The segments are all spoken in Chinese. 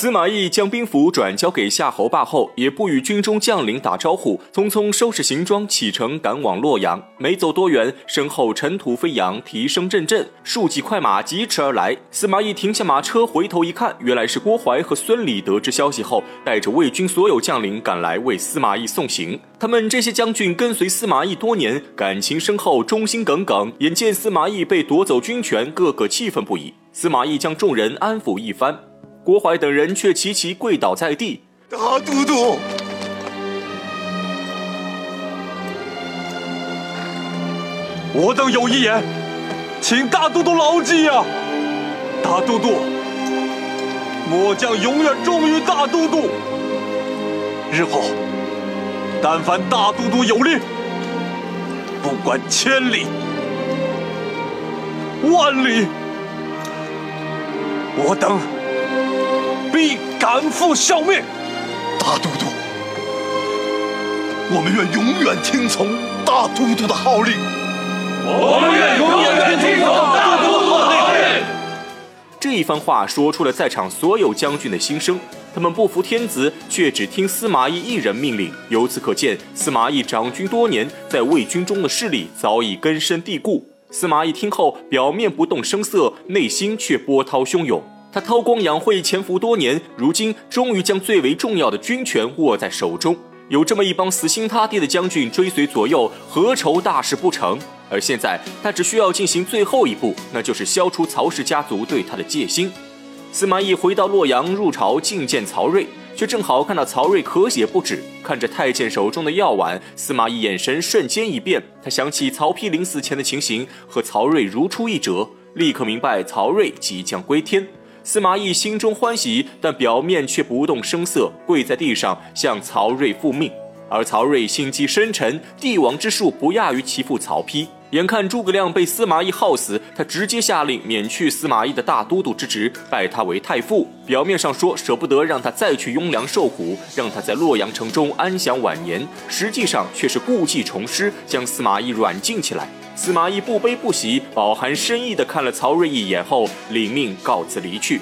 司马懿将兵符转交给夏侯霸后，也不与军中将领打招呼，匆匆收拾行装启程赶往洛阳。没走多远，身后尘土飞扬，蹄声阵阵，数骑快马疾驰而来。司马懿停下马车，回头一看，原来是郭淮和孙礼得知消息后，带着魏军所有将领赶来为司马懿送行。他们这些将军跟随司马懿多年，感情深厚，忠心耿耿。眼见司马懿被夺走军权，个个气愤不已。司马懿将众人安抚一番。郭淮等人却齐齐跪倒在地。大都督，我等有一言，请大都督牢记啊！大都督，末将永远忠于大都督。日后，但凡大都督有令，不管千里、万里，我等。必赶赴效命，大都督，我们愿永远听从大都督的号令。我们愿永远听从大都督的号令。这一番话说出了在场所有将军的心声，他们不服天子，却只听司马懿一人命令。由此可见，司马懿掌军多年，在魏军中的势力早已根深蒂固。司马懿听后，表面不动声色，内心却波涛汹涌。他韬光养晦，潜伏多年，如今终于将最为重要的军权握在手中。有这么一帮死心塌地的将军追随左右，何愁大事不成？而现在，他只需要进行最后一步，那就是消除曹氏家族对他的戒心。司马懿回到洛阳，入朝觐见曹睿，却正好看到曹睿咳血不止。看着太监手中的药碗，司马懿眼神瞬间一变，他想起曹丕临死前的情形，和曹睿如出一辙，立刻明白曹睿即将归天。司马懿心中欢喜，但表面却不动声色，跪在地上向曹睿复命。而曹睿心机深沉，帝王之术不亚于其父曹丕。眼看诸葛亮被司马懿耗死，他直接下令免去司马懿的大都督之职，拜他为太傅。表面上说舍不得让他再去雍凉受苦，让他在洛阳城中安享晚年，实际上却是故技重施，将司马懿软禁起来。司马懿不悲不喜，饱含深意地看了曹睿一眼后，领命告辞离去。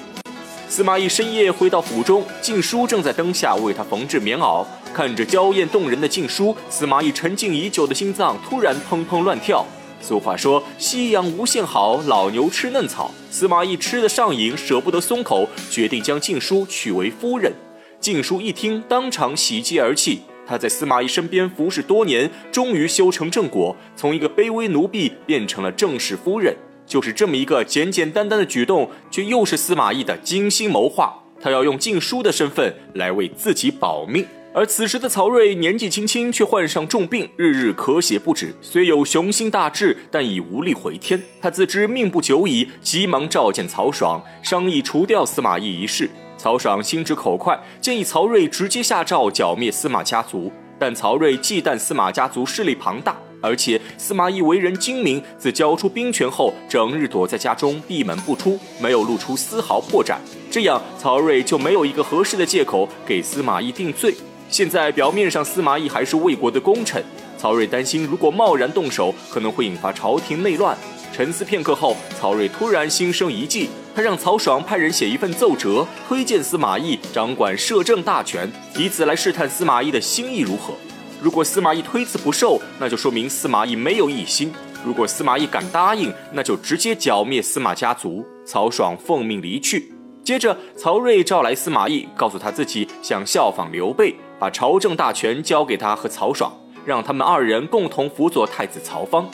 司马懿深夜回到府中，晋书正在灯下为他缝制棉袄。看着娇艳动人的晋书，司马懿沉静已久的心脏突然砰砰乱跳。俗话说：“夕阳无限好，老牛吃嫩草。”司马懿吃得上瘾，舍不得松口，决定将晋书娶为夫人。晋书一听，当场喜极而泣。他在司马懿身边服侍多年，终于修成正果，从一个卑微奴婢变成了正室夫人。就是这么一个简简单单的举动，却又是司马懿的精心谋划。他要用晋书的身份来为自己保命。而此时的曹睿年纪轻轻，却患上重病，日日咳血不止。虽有雄心大志，但已无力回天。他自知命不久矣，急忙召见曹爽，商议除掉司马懿一事。曹爽心直口快，建议曹睿直接下诏剿灭司马家族。但曹睿忌惮司马家族势力庞大，而且司马懿为人精明，自交出兵权后，整日躲在家中闭门不出，没有露出丝毫破绽。这样，曹睿就没有一个合适的借口给司马懿定罪。现在表面上司马懿还是魏国的功臣，曹睿担心如果贸然动手，可能会引发朝廷内乱。沉思片刻后，曹睿突然心生一计，他让曹爽派人写一份奏折，推荐司马懿掌管摄政大权，以此来试探司马懿的心意如何。如果司马懿推辞不受，那就说明司马懿没有异心；如果司马懿敢答应，那就直接剿灭司马家族。曹爽奉命离去。接着，曹睿召来司马懿，告诉他自己想效仿刘备，把朝政大权交给他和曹爽，让他们二人共同辅佐太子曹芳。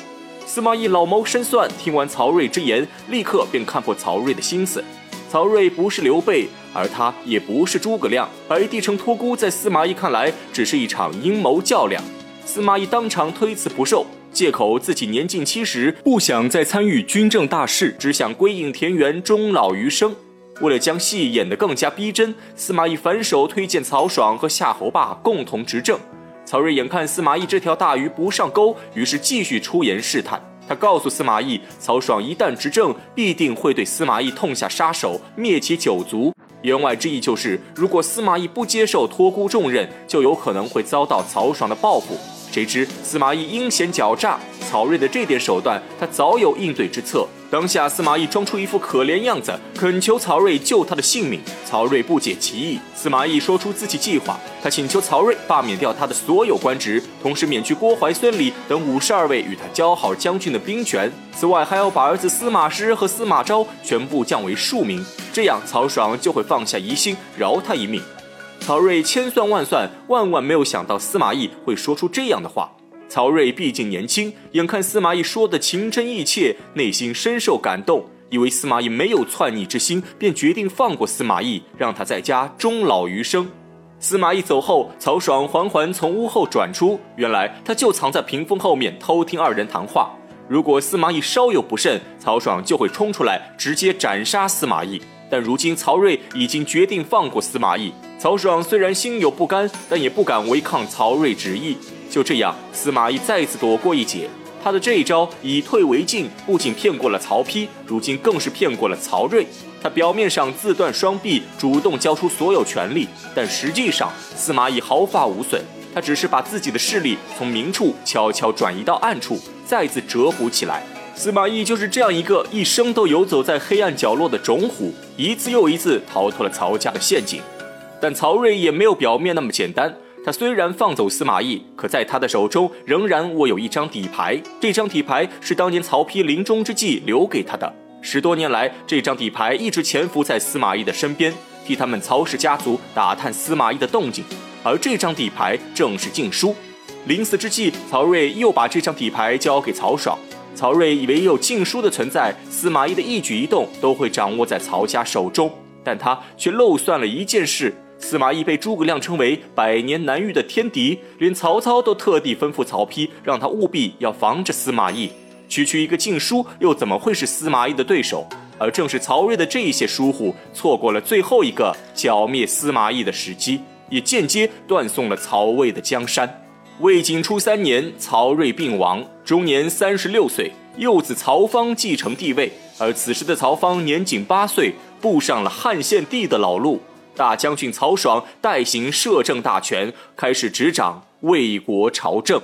司马懿老谋深算，听完曹睿之言，立刻便看破曹睿的心思。曹睿不是刘备，而他也不是诸葛亮。白帝城托孤，在司马懿看来，只是一场阴谋较量。司马懿当场推辞不受，借口自己年近七十，不想再参与军政大事，只想归隐田园，终老余生。为了将戏演得更加逼真，司马懿反手推荐曹爽和夏侯霸共同执政。曹睿眼看司马懿这条大鱼不上钩，于是继续出言试探。他告诉司马懿，曹爽一旦执政，必定会对司马懿痛下杀手，灭其九族。言外之意就是，如果司马懿不接受托孤重任，就有可能会遭到曹爽的报复。谁知司马懿阴险狡诈，曹睿的这点手段他早有应对之策。当下司马懿装出一副可怜样子，恳求曹睿救他的性命。曹睿不解其意，司马懿说出自己计划，他请求曹睿罢免掉他的所有官职，同时免去郭淮、孙礼等五十二位与他交好将军的兵权。此外，还要把儿子司马师和司马昭全部降为庶民，这样曹爽就会放下疑心，饶他一命。曹睿千算万算，万万没有想到司马懿会说出这样的话。曹睿毕竟年轻，眼看司马懿说的情真意切，内心深受感动，以为司马懿没有篡逆之心，便决定放过司马懿，让他在家终老余生。司马懿走后，曹爽缓缓从屋后转出，原来他就藏在屏风后面偷听二人谈话。如果司马懿稍有不慎，曹爽就会冲出来直接斩杀司马懿。但如今曹睿已经决定放过司马懿，曹爽虽然心有不甘，但也不敢违抗曹睿旨意。就这样，司马懿再次躲过一劫。他的这一招以退为进，不仅骗过了曹丕，如今更是骗过了曹睿。他表面上自断双臂，主动交出所有权力，但实际上司马懿毫发无损。他只是把自己的势力从明处悄悄转移到暗处，再次蛰伏起来。司马懿就是这样一个一生都游走在黑暗角落的种虎，一次又一次逃脱了曹家的陷阱。但曹睿也没有表面那么简单。他虽然放走司马懿，可在他的手中仍然握有一张底牌。这张底牌是当年曹丕临终之际留给他的。十多年来，这张底牌一直潜伏在司马懿的身边，替他们曹氏家族打探司马懿的动静。而这张底牌正是禁书。临死之际，曹睿又把这张底牌交给曹爽。曹睿以为有禁书的存在，司马懿的一举一动都会掌握在曹家手中，但他却漏算了一件事。司马懿被诸葛亮称为百年难遇的天敌，连曹操都特地吩咐曹丕，让他务必要防着司马懿。区区一个禁书，又怎么会是司马懿的对手？而正是曹睿的这一些疏忽，错过了最后一个剿灭司马懿的时机，也间接断送了曹魏的江山。魏景初三年，曹睿病亡，终年三十六岁，幼子曹芳继承帝位。而此时的曹芳年仅八岁，步上了汉献帝的老路。大将军曹爽代行摄政大权，开始执掌魏国朝政。